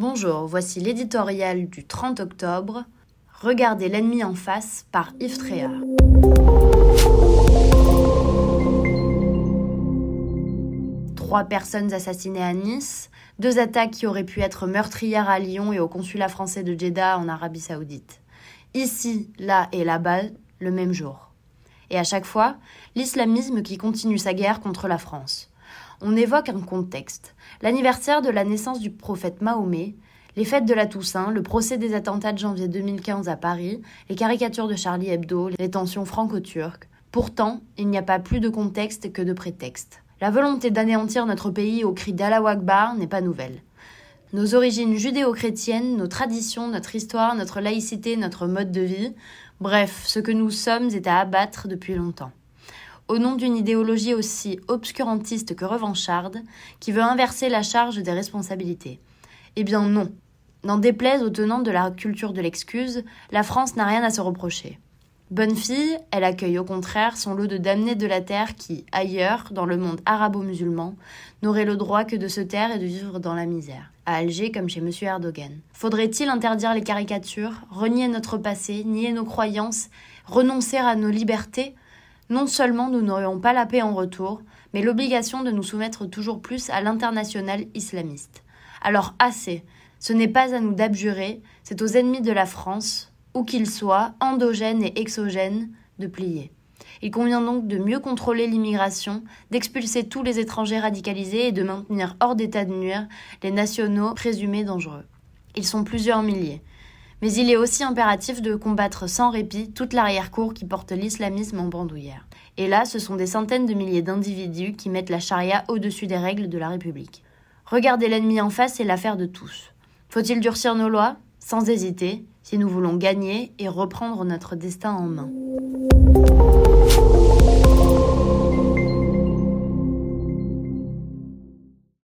Bonjour, voici l'éditorial du 30 octobre. Regardez l'ennemi en face par Yves. Trois personnes assassinées à Nice, deux attaques qui auraient pu être meurtrières à Lyon et au consulat français de Jeddah en Arabie Saoudite. Ici, là et là-bas, le même jour. Et à chaque fois, l'islamisme qui continue sa guerre contre la France. On évoque un contexte, l'anniversaire de la naissance du prophète Mahomet, les fêtes de la Toussaint, le procès des attentats de janvier 2015 à Paris, les caricatures de Charlie Hebdo, les tensions franco-turques. Pourtant, il n'y a pas plus de contexte que de prétexte. La volonté d'anéantir notre pays au cri d'Allah Akbar n'est pas nouvelle. Nos origines judéo-chrétiennes, nos traditions, notre histoire, notre laïcité, notre mode de vie, bref, ce que nous sommes est à abattre depuis longtemps. Au nom d'une idéologie aussi obscurantiste que revancharde, qui veut inverser la charge des responsabilités. Eh bien non. N'en déplaise aux tenants de la culture de l'excuse, la France n'a rien à se reprocher. Bonne fille, elle accueille au contraire son lot de damnés de la terre qui, ailleurs, dans le monde arabo-musulman, n'auraient le droit que de se taire et de vivre dans la misère. À Alger comme chez M. Erdogan. Faudrait-il interdire les caricatures, renier notre passé, nier nos croyances, renoncer à nos libertés? Non seulement nous n'aurions pas la paix en retour, mais l'obligation de nous soumettre toujours plus à l'international islamiste. Alors assez, ce n'est pas à nous d'abjurer, c'est aux ennemis de la France, où qu'ils soient, endogènes et exogènes, de plier. Il convient donc de mieux contrôler l'immigration, d'expulser tous les étrangers radicalisés et de maintenir hors d'état de nuire les nationaux présumés dangereux. Ils sont plusieurs milliers. Mais il est aussi impératif de combattre sans répit toute l'arrière-cour qui porte l'islamisme en bandoulière. Et là, ce sont des centaines de milliers d'individus qui mettent la charia au-dessus des règles de la République. Regarder l'ennemi en face est l'affaire de tous. Faut-il durcir nos lois? Sans hésiter, si nous voulons gagner et reprendre notre destin en main.